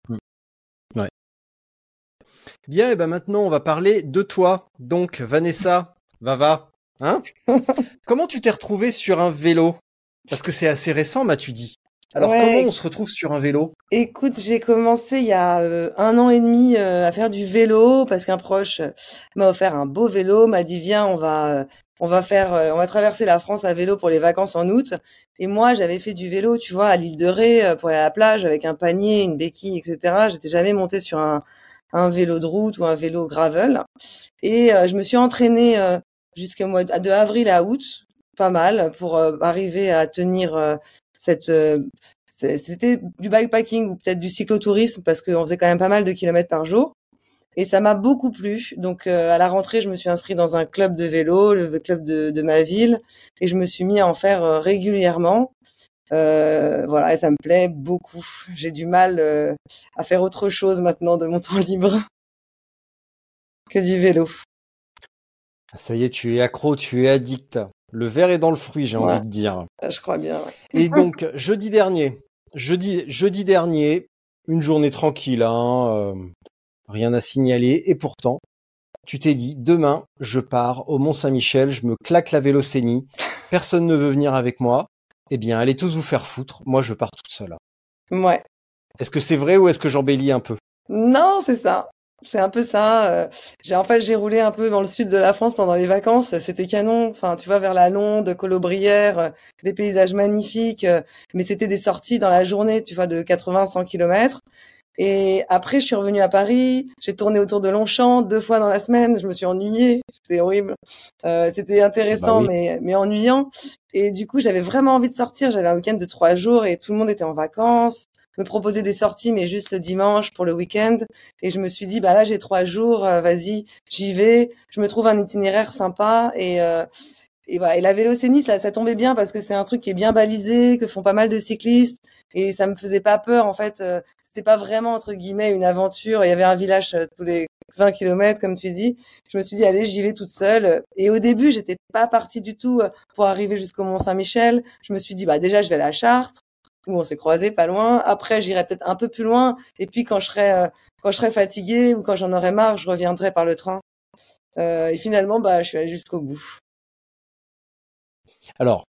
Ouais. Ouais. Bien, et ben maintenant on va parler de toi. Donc Vanessa, Vava, hein? Comment tu t'es retrouvée sur un vélo? Parce que c'est assez récent, m'as-tu dit alors comment on se retrouve sur un vélo? Écoute, j'ai commencé il y a euh, un an et demi euh, à faire du vélo parce qu'un proche euh, m'a offert un beau vélo, m'a dit viens, on va on va faire on va traverser la France à vélo pour les vacances en août. Et moi, j'avais fait du vélo, tu vois, à l'île de Ré pour aller à la plage avec un panier, une béquille, etc. J'étais jamais montée sur un un vélo de route ou un vélo gravel. Et je me suis entraînée jusqu'au mois de avril à août, pas mal, pour arriver à tenir cette euh, c'était du bikepacking ou peut-être du cyclotourisme parce qu'on faisait quand même pas mal de kilomètres par jour. Et ça m'a beaucoup plu. Donc euh, à la rentrée, je me suis inscrite dans un club de vélo, le club de, de ma ville, et je me suis mis à en faire euh, régulièrement. Euh, voilà, et ça me plaît beaucoup. J'ai du mal à faire autre chose maintenant de mon temps libre que du vélo. Ça y est, tu es accro, tu es addict. Le verre est dans le fruit, j'ai envie de dire. Ah, je crois bien. Et donc, jeudi dernier, jeudi, jeudi dernier, une journée tranquille, hein, euh, rien à signaler. Et pourtant, tu t'es dit, demain, je pars au Mont-Saint-Michel, je me claque la vélocénie, personne ne veut venir avec moi. Eh bien, allez tous vous faire foutre. Moi, je pars toute seule. Ouais. Est-ce que c'est vrai ou est-ce que j'embellis un peu? Non, c'est ça. C'est un peu ça. Euh, j'ai en fait j'ai roulé un peu dans le sud de la France pendant les vacances. C'était canon. Enfin, tu vois vers la Londe, Colobrière, euh, des paysages magnifiques. Euh, mais c'était des sorties dans la journée, tu vois, de 80-100 kilomètres. Et après, je suis revenue à Paris. J'ai tourné autour de Longchamp deux fois dans la semaine. Je me suis ennuyée. C'était horrible. Euh, c'était intéressant, bah mais, mais ennuyant. Et du coup, j'avais vraiment envie de sortir. J'avais un week-end de trois jours et tout le monde était en vacances me proposer des sorties, mais juste le dimanche pour le week-end. Et je me suis dit, bah là, j'ai trois jours, euh, vas-y, j'y vais. Je me trouve un itinéraire sympa et euh, et voilà. Et la vélocénie, ça, ça tombait bien parce que c'est un truc qui est bien balisé, que font pas mal de cyclistes, et ça me faisait pas peur en fait. Euh, c'était pas vraiment entre guillemets une aventure. Il y avait un village tous les 20 kilomètres, comme tu dis. Je me suis dit, allez, j'y vais toute seule. Et au début, j'étais pas partie du tout pour arriver jusqu'au Mont Saint-Michel. Je me suis dit, bah déjà, je vais à Chartres, où on s'est croisés pas loin. Après, j'irai peut-être un peu plus loin. Et puis, quand je serai euh, quand ou quand j'en aurai marre, je reviendrai par le train. Euh, et finalement, bah, je suis allée jusqu'au bout. Alors,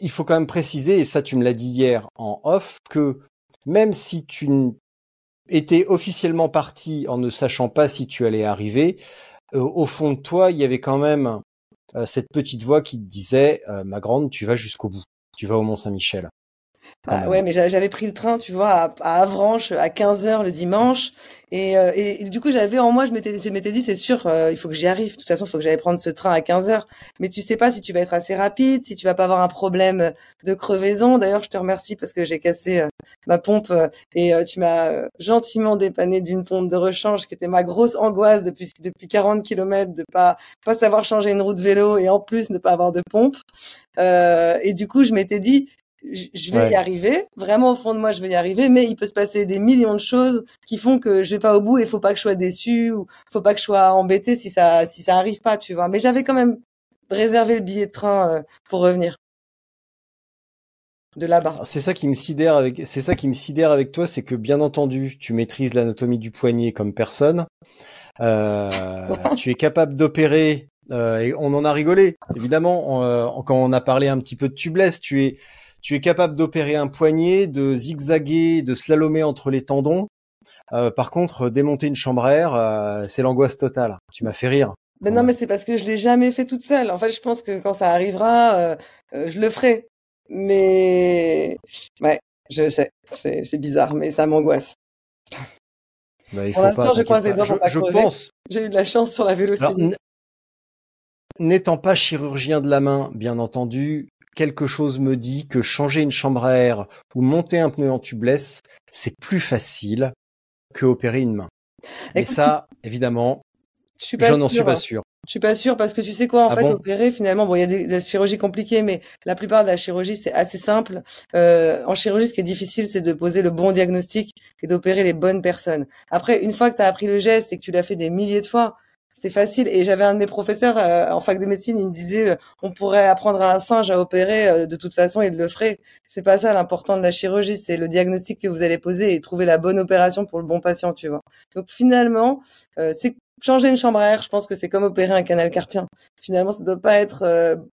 il faut quand même préciser, et ça tu me l'as dit hier en off, que même si tu étais officiellement parti en ne sachant pas si tu allais arriver, euh, au fond de toi, il y avait quand même cette petite voix qui te disait, euh, ma grande, tu vas jusqu'au bout, tu vas au Mont Saint-Michel. Ah, ouais, mais j'avais pris le train, tu vois, à, à Avranches à 15h le dimanche. Et, euh, et, du coup, j'avais en moi, je m'étais, je m'étais dit, c'est sûr, euh, il faut que j'y arrive. De toute façon, il faut que j'aille prendre ce train à 15h. Mais tu sais pas si tu vas être assez rapide, si tu vas pas avoir un problème de crevaison. D'ailleurs, je te remercie parce que j'ai cassé euh, ma pompe et tu m'as gentiment dépanné d'une pompe de rechange qui était ma grosse angoisse depuis, depuis 40 km de pas, pas savoir changer une roue de vélo et en plus ne pas avoir de pompe. et du coup, je m'étais dit, je vais y arriver. Vraiment, au fond de moi, je vais y arriver. Mais il peut se passer des millions de choses qui font que je vais pas au bout et il faut pas que je sois déçue ou faut pas que je sois embêtée si ça, si ça arrive pas, tu vois. Mais j'avais quand même réservé le billet de train euh, pour revenir de là-bas. C'est ça qui me sidère avec, c'est ça qui me sidère avec toi, c'est que bien entendu, tu maîtrises l'anatomie du poignet comme personne. Euh, tu es capable d'opérer. Euh, et on en a rigolé, évidemment, euh, quand on a parlé un petit peu de tubeless. Tu es, tu es capable d'opérer un poignet, de zigzaguer, de slalomer entre les tendons. Euh, par contre, démonter une chambre à air, euh, c'est l'angoisse totale. Tu m'as fait rire. Ben non, mais c'est parce que je l'ai jamais fait toute seule. En fait, je pense que quand ça arrivera, euh, je le ferai. Mais ouais, je sais, c'est bizarre, mais ça m'angoisse. Bah, pour l'instant, je croise les doigts Je, pense. J'ai eu de la chance sur la vélocité. N'étant pas chirurgien de la main, bien entendu, quelque chose me dit que changer une chambre à air ou monter un pneu en tubeless, c'est plus facile que opérer une main. Et ça, évidemment, je n'en suis pas sûr. Je suis pas sûr parce que tu sais quoi, en ah fait, opérer finalement, bon, il y a des, des, chirurgies compliquées, mais la plupart de la chirurgie c'est assez simple. Euh, en chirurgie, ce qui est difficile, c'est de poser le bon diagnostic et d'opérer les bonnes personnes. Après, une fois que tu as appris le geste et que tu l'as fait des milliers de fois, c'est facile. Et j'avais un de mes professeurs euh, en fac de médecine, il me disait, euh, on pourrait apprendre à un singe à opérer euh, de toute façon, il le ferait. C'est pas ça l'important de la chirurgie, c'est le diagnostic que vous allez poser et trouver la bonne opération pour le bon patient, tu vois. Donc finalement, c'est changer une chambre à air. Je pense que c'est comme opérer un canal carpien. Finalement, ça doit pas être,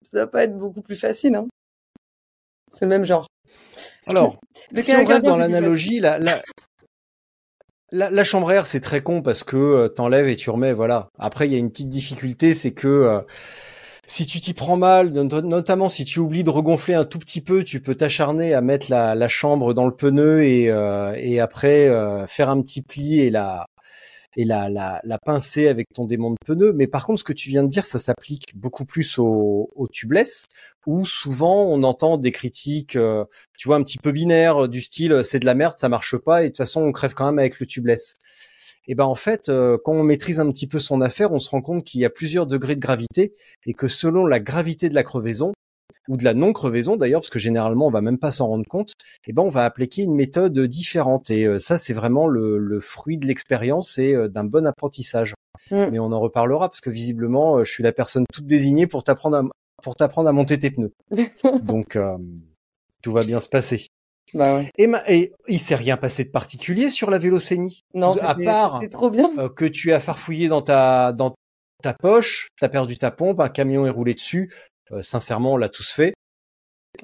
ça doit pas être beaucoup plus facile. Hein. C'est le même genre. Alors, si on reste dans l'analogie, la, la, la, chambre à air, c'est très con parce que euh, t'enlèves et tu remets, voilà. Après, il y a une petite difficulté, c'est que euh, si tu t'y prends mal, notamment si tu oublies de regonfler un tout petit peu, tu peux t'acharner à mettre la, chambre dans le pneu et, euh, et après faire un petit pli et la, et la, la, la, pincer avec ton démon de pneu. Mais par contre, ce que tu viens de dire, ça s'applique beaucoup plus au, au tubeless, où souvent on entend des critiques, euh, tu vois, un petit peu binaires, du style c'est de la merde, ça marche pas, et de toute façon on crève quand même avec le tubeless. Et ben en fait, euh, quand on maîtrise un petit peu son affaire, on se rend compte qu'il y a plusieurs degrés de gravité et que selon la gravité de la crevaison, ou de la non-crevaison d'ailleurs, parce que généralement on va même pas s'en rendre compte, eh ben on va appliquer une méthode différente. Et euh, ça, c'est vraiment le, fruit de l'expérience et euh, d'un bon apprentissage. Mm. Mais on en reparlera parce que visiblement, euh, je suis la personne toute désignée pour t'apprendre à, pour t'apprendre à monter tes pneus. Donc tout va bien se passer. Bah ouais. Et, et il s'est rien passé de particulier sur la vélocénie? Non, à part trop bien. que tu as farfouillé dans ta dans ta poche, t'as perdu ta pompe, un camion est roulé dessus, euh, sincèrement, on l'a tous fait.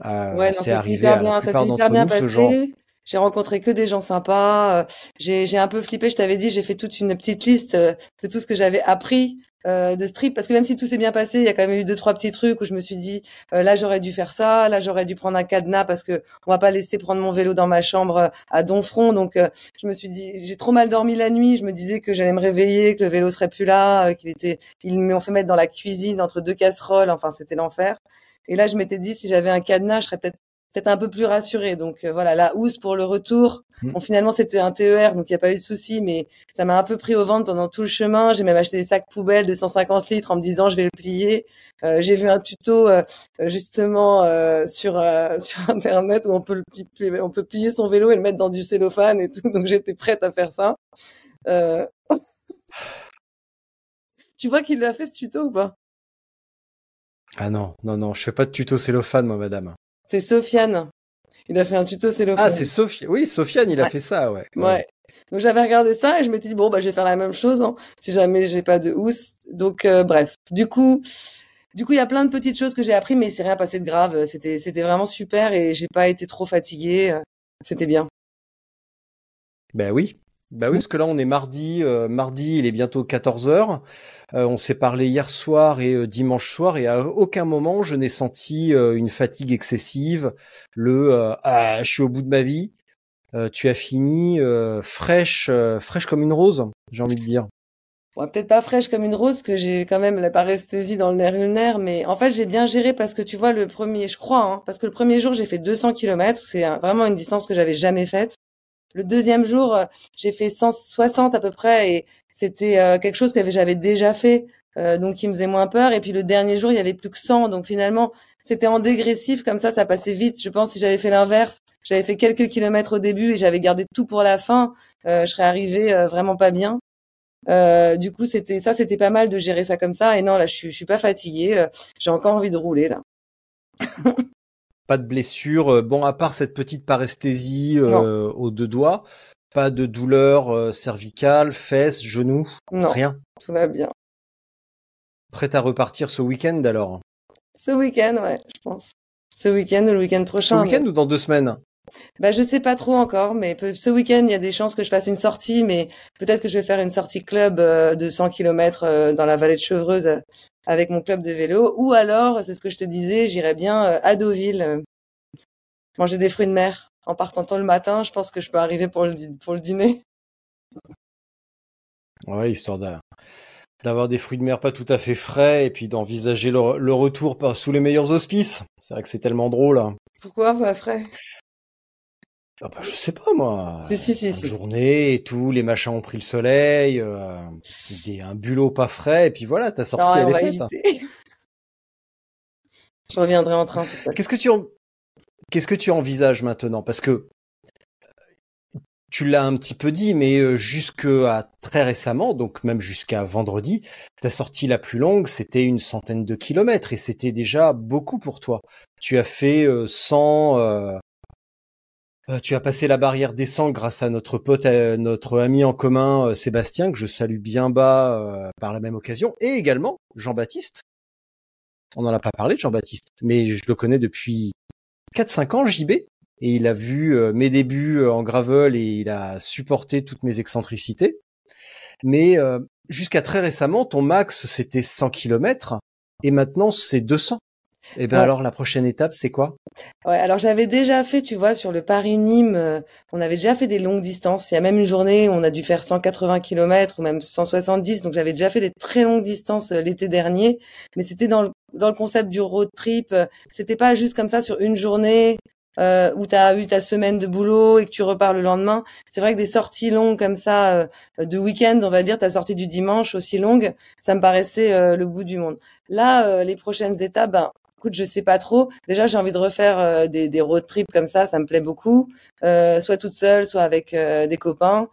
Euh, c'est arrivé à la plupart d'entre nous, ce genre. J'ai rencontré que des gens sympas. Euh, j'ai un peu flippé. Je t'avais dit, j'ai fait toute une petite liste de tout ce que j'avais appris de strip parce que même si tout s'est bien passé, il y a quand même eu deux trois petits trucs où je me suis dit là j'aurais dû faire ça, là j'aurais dû prendre un cadenas parce que on va pas laisser prendre mon vélo dans ma chambre à Donfront. Donc je me suis dit j'ai trop mal dormi la nuit. Je me disais que j'allais me réveiller, que le vélo serait plus là, qu'il était ils m'ont fait mettre dans la cuisine entre deux casseroles. Enfin c'était l'enfer. Et là je m'étais dit si j'avais un cadenas, je serais peut-être peut-être un peu plus rassurée. Donc euh, voilà, la housse pour le retour. Mm. Bon, finalement, c'était un TER, donc il n'y a pas eu de souci, mais ça m'a un peu pris au ventre pendant tout le chemin. J'ai même acheté des sacs poubelles de 150 litres en me disant je vais le plier. Euh, j'ai vu un tuto euh, justement euh, sur euh, sur internet où on peut le plier, on peut plier son vélo et le mettre dans du cellophane et tout. Donc j'étais prête à faire ça. Euh, tu vois qu'il l'a fait ce tuto ou pas? Ah non, non, non, je fais pas de tuto cellophane, moi, madame. C'est Sofiane. Il a fait un tuto cellophane. Ah, c'est Sophie. Oui, Sofiane, il a Ouais. fait ça, ouais. Ouais. Donc j'avais regardé ça et je m'étais dit bon bah je vais faire la même chose hein, si jamais j'ai pas de housse. Donc euh, bref, du coup, du coup il y a plein de petites choses que j'ai appris mais c'est rien passé de grave. C'était c'était vraiment super et j'ai pas été trop fatiguée. C'était bien. Ben oui. Bah oui, parce que là on est mardi, euh, mardi il est bientôt 14h. on s'est parlé hier soir et euh, dimanche soir et à aucun moment je n'ai senti euh, une fatigue excessive, le euh, ah je suis au bout de ma vie. Euh, tu as fini euh, fraîche, euh, fraîche comme une rose, j'ai envie de dire. Peut-être pas fraîche comme une rose que j'ai quand même la paresthésie dans le nerf ulnaire, mais en fait j'ai bien géré parce que tu vois le premier, je crois, hein, parce que le premier jour j'ai fait 200 km, c'est vraiment une distance que j'avais jamais faite. Le deuxième jour euh, j'ai fait 160 à peu près et c'était euh, quelque chose que j'avais déjà fait, euh, donc qui me faisait moins peur. Et puis le dernier jour il y avait plus que 100, donc finalement c'était en dégressif comme ça, ça passait vite. Je pense si j'avais fait l'inverse, j'avais fait quelques kilomètres au début et j'avais gardé tout pour la fin, je serais arrivée vraiment pas bien. Du coup, c'était ça, c'était pas mal de gérer ça comme ça. Et non, là, je suis, je suis pas fatiguée. J'ai encore envie de rouler là. Pas de blessure, euh, bon à part cette petite paresthésie euh, aux deux doigts, pas de douleur euh, cervicale, fesses, genoux, Non, rien. tout va bien. Prête à repartir ce week-end alors? Ce week-end, ouais, je pense. Ce week-end ou le week-end Ce prochain. week-end mais- ou dans deux semaines? Bah, je sais pas trop encore, mais ce week-end, il y a des chances que je fasse une sortie, mais peut-être que je vais faire une sortie club euh, de 100 km dans la vallée de Chevreuse avec mon club de vélo. Ou alors, c'est ce que je te disais, j'irais bien euh, à Deauville euh, manger des fruits de mer. En partant tôt le matin, je pense que je peux arriver pour le, pour le dîner. Ouais, histoire d'a- d'avoir des fruits de mer pas tout à fait frais et puis d'envisager le, le retour par, sous les meilleurs auspices. C'est vrai que c'est tellement drôle. hein. Pourquoi, pas frais? Ah bah, je sais pas moi. Si, si, si, Une si. journée et tout, les machins ont pris le soleil, euh, des, un bulot pas frais et puis voilà, ta sortie Non, elle est faite. Je reviendrai en train. Qu'est-ce que tu en- qu'est-ce que tu envisages maintenant? Parce que tu l'as un petit peu dit, mais euh, jusqu'à très récemment, donc même jusqu'à vendredi, ta sortie la plus longue, c'était une centaine de kilomètres et c'était déjà beaucoup pour toi. Tu as fait euh, 100, euh, euh, tu as passé la barrière des 100 grâce à notre pote, euh, notre ami en commun euh, Sébastien, que je salue bien bas euh, par la même occasion, et également Jean-Baptiste. On n'en a pas parlé de Jean-Baptiste, mais je le connais depuis 4-5 ans, JB, et il a vu euh, mes débuts euh, en gravel et il a supporté toutes mes excentricités. Mais euh, jusqu'à très récemment, ton max c'était 100 km et maintenant c'est 200. Et ben Ouais. alors la prochaine étape c'est quoi? Ouais, alors j'avais déjà fait, tu vois, sur le Paris-Nîmes, euh, on avait déjà fait des longues distances. Il y a même une journée où on a dû faire 180 km ou même 170, donc j'avais déjà fait des très longues distances euh, l'été dernier. Mais c'était dans le, dans le concept du road trip. euh, C'était pas juste comme ça sur une journée euh, où tu as eu ta semaine de boulot et que tu repars le lendemain. C'est vrai que des sorties longues comme ça, euh, de week-end, on va dire, ta sortie du dimanche aussi longue, ça me paraissait euh, le bout du monde. Là, euh, les prochaines étapes, ben, Écoute, je sais pas trop. Déjà, j'ai envie de refaire euh, des, des road trips comme ça, ça me plaît beaucoup. Euh, soit toute seule, soit avec euh, des copains.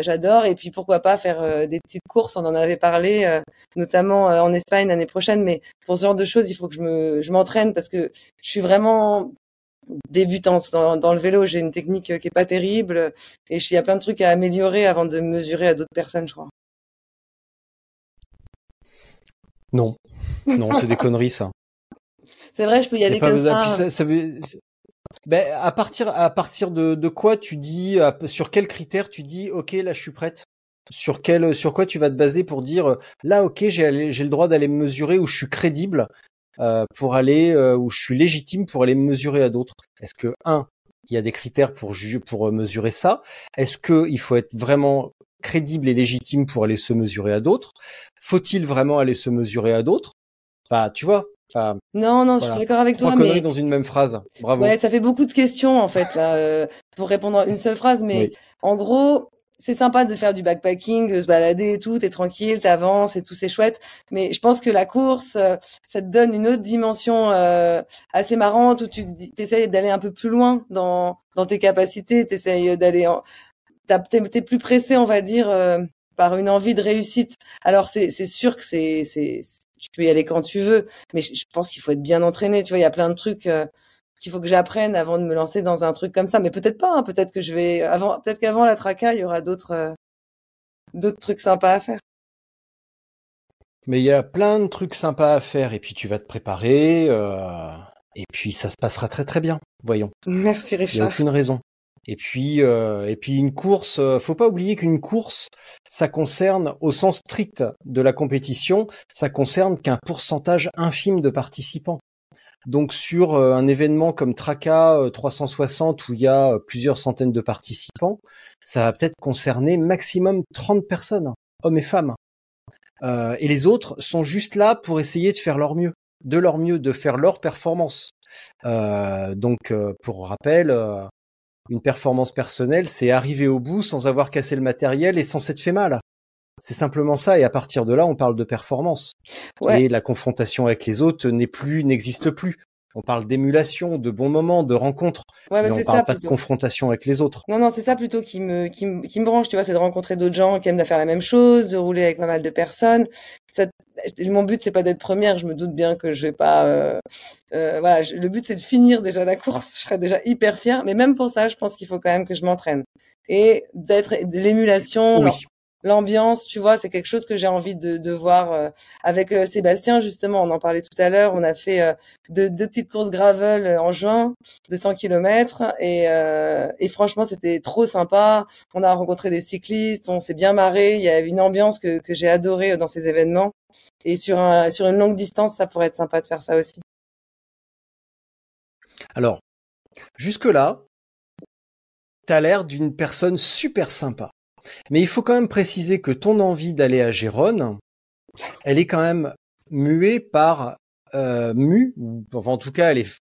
J'adore. Et puis pourquoi pas faire des petites courses. On en avait parlé, notamment en Espagne l'année prochaine. Mais pour ce genre de choses, il faut que je me, je m'entraîne parce que je suis vraiment débutante dans, dans le vélo. J'ai une technique qui est pas terrible et il y a plein de trucs à améliorer avant de mesurer à d'autres personnes, je crois. Non, non, c'est des conneries ça. C'est vrai, je peux y aller comme ça. puis ça- ça veut- c'est- Ben, à partir à partir de, de quoi tu dis à- sur quels critères tu dis ok là je suis prête? Sur quel sur quoi tu vas te baser pour dire euh, là ok j'ai allé- j'ai le droit d'aller me mesurer où je suis crédible euh, pour aller euh, où je suis légitime pour aller me mesurer à d'autres? Est-ce que un il y a des critères pour ju- pour mesurer ça? Est-ce que il faut être vraiment crédible et légitime pour aller se mesurer à d'autres? Faut-il vraiment aller se mesurer à d'autres? Enfin, tu vois, Non, non, je suis d'accord avec trois toi, conneries mais dans une même phrase. Bravo. ouais, ça fait beaucoup de questions en fait là euh, pour répondre à une seule phrase. Mais Oui. en gros, c'est sympa de faire du backpacking, de se balader et tout. T'es tranquille, t'avances et tout, c'est chouette. Mais je pense que la course, euh, ça te donne une autre dimension euh, assez marrante où tu essayes d'aller un peu plus loin dans dans tes capacités. T'essayes d'aller en t'as- t'es t'es plus pressé, on va dire, euh, par une envie de réussite. Alors c'est c'est sûr que c'est c'est tu peux y aller quand tu veux, mais je, je pense qu'il faut être bien entraîné. Tu vois, il y a plein de trucs euh, qu'il faut que j'apprenne avant de me lancer dans un truc comme ça. Mais peut-être pas. hein, peut-être que je vais avant, peut-être qu'avant la traca, il y aura d'autres euh, d'autres trucs sympas à faire. Mais il y a plein de trucs sympas à faire et puis tu vas te préparer euh, et puis ça se passera très très bien. Voyons. Merci Il n'y a Richard. aucune raison. Et puis, euh, et puis une course, euh, faut pas oublier qu'une course, ça concerne, au sens strict de la compétition, ça concerne qu'un pourcentage infime de participants. Donc sur euh, un événement comme Traca euh, 360 où il y a euh, plusieurs centaines de participants, ça va peut-être concerner maximum 30 personnes, hommes et femmes. Euh, et les autres sont juste là pour essayer de faire leur mieux, de leur mieux, de faire leur performance. Euh, donc, euh, pour rappel, euh, une performance personnelle, c'est arriver au bout sans avoir cassé le matériel et sans s'être fait mal. C'est simplement ça. Et à partir de là, on parle de performance. Ouais. Et la confrontation avec les autres n'est plus, n'existe plus. On parle d'émulation, de bons moments, de rencontres. Ouais, mais bah, on c'est parle ça pas de confrontation avec les autres. Non, non, c'est ça plutôt qui me, qui me, qui me branche, tu vois, c'est de rencontrer d'autres gens qui aiment faire la même chose, de rouler avec pas mal de personnes. Ça, mon but, c'est pas d'être première, je me doute bien que je vais pas, euh, euh, voilà, je- le but, c'est de finir déjà la course, je serais déjà hyper fière, mais même pour ça, je pense qu'il faut quand même que je m'entraîne. Et d'être, de l'émulation, Oui. L'ambiance, tu vois, c'est quelque chose que j'ai envie de, voir euh, avec euh, Sébastien, justement, on en parlait tout à l'heure, on a fait euh, deux, petites courses gravel en juin, de 100 km, et, et franchement, c'était trop sympa. On a rencontré des cyclistes, on s'est bien marré, il y a une ambiance que, j'ai adorée dans ces événements. Et sur, sur une longue distance, ça pourrait être sympa de faire ça aussi. Alors, jusque-là, t'as l'air d'une personne super sympa. Mais il faut quand même préciser que ton envie d'aller à Gérone, elle est quand même muée par euh, mu, ou enfin en tout cas elle est,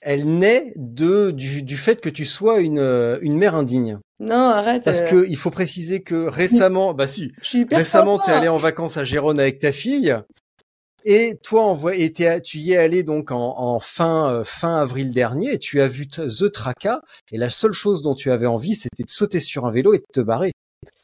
elle naît de du, du fait que tu sois une euh, une mère indigne. Non, arrête. Parce euh, que il faut préciser que récemment, bah si, récemment tu es allé en vacances à Gérone avec ta fille. Et toi, en et tu y es allé donc en, en fin euh, fin avril dernier. Et tu as vu The Traca. Et la seule chose dont tu avais envie, c'était de sauter sur un vélo et de te barrer.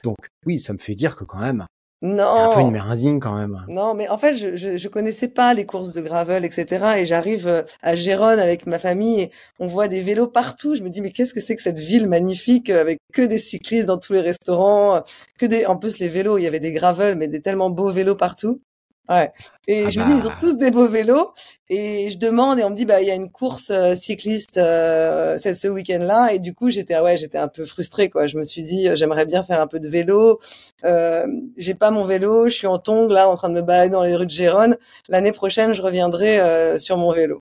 Donc oui, ça me fait dire que quand même, t'es un peu une Non. mère indigne quand même. Non, mais en fait, je, je, je connaissais pas les courses de gravel, etc. Et j'arrive euh, à Gérone avec ma famille et on voit des vélos partout. Je me dis, mais qu'est-ce que c'est que cette ville magnifique euh, avec que des cyclistes dans tous les restaurants, que des, en plus les vélos, il y avait des gravel, mais des tellement beaux vélos partout. Ouais. Et Ah je me dis, ils ont bah. tous des beaux vélos. Et je demande et on me dit, bah, il y a une course euh, cycliste euh, ce week-end-là. Et du coup, j'étais, ouais, j'étais un peu frustrée, quoi. Je me suis dit, euh, j'aimerais bien faire un peu de vélo. Euh, j'ai pas mon vélo, je suis en tongs là, en train de me balader dans les rues de Gérone. L'année prochaine, je reviendrai euh, sur mon vélo.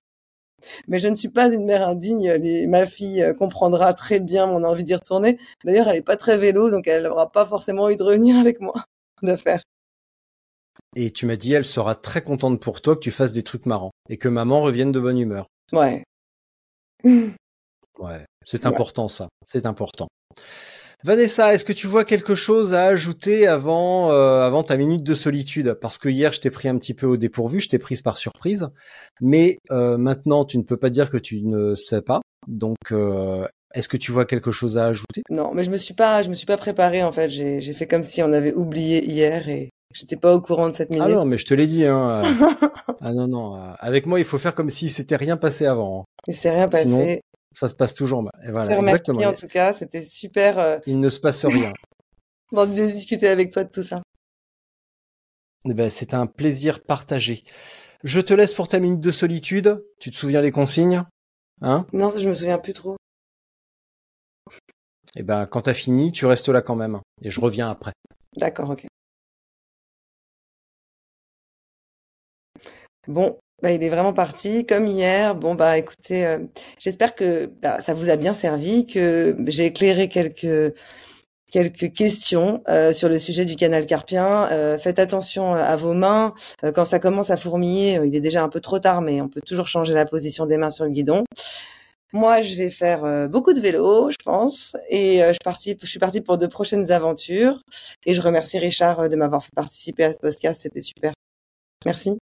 Mais je ne suis pas une mère indigne. Les- ma fille comprendra très bien mon envie d'y retourner. D'ailleurs, elle est pas très vélo, donc elle aura pas forcément envie de revenir avec moi de faire. Et tu m'as dit, elle sera très contente pour toi que tu fasses des trucs marrants et que maman revienne de bonne humeur. Ouais. Ouais, c'est Ouais. important ça, c'est important. Vanessa, est-ce que tu vois quelque chose à ajouter avant euh, avant ta minute de solitude? Parce que hier je t'ai pris un petit peu au dépourvu, je t'ai prise par surprise, mais euh, maintenant tu ne peux pas dire que tu ne sais pas. Donc euh, est-ce que tu vois quelque chose à ajouter? Non, mais je me suis pas, je me suis pas préparée en fait. J'ai, j'ai fait comme si on avait oublié hier et j'étais pas au courant de cette Ah minute. non, mais je te l'ai dit. Hein, euh, ah non non, euh, avec moi il faut faire comme si c'était rien passé avant. hein. Il s'est rien passé. Sinon, Ça se passe toujours mal. Et je voilà, te remercie exactement. en tout cas. C'était super euh, Il ne se passe rien. de discuter avec toi de tout ça. Eh ben, c'est un plaisir partagé. Je te laisse pour ta minute de solitude. Tu te souviens les consignes Hein? Non, je me souviens plus trop. Eh ben, quand t'as fini, tu restes là quand même. Et je reviens après. D'accord, ok. Bon, bah, il est vraiment parti, comme hier. Bon, bah, écoutez, euh, j'espère que bah, ça vous a bien servi, que j'ai éclairé quelques, quelques questions euh, sur le sujet du canal carpien. Euh, faites attention à vos mains. Euh, quand ça commence à fourmiller, il est déjà un peu trop tard, mais on peut toujours changer la position des mains sur le guidon. Moi, je vais faire beaucoup de vélo, je pense, et je, parti, je suis partie pour de prochaines aventures. Et je remercie Richard de m'avoir fait participer à ce podcast, c'était super. Merci.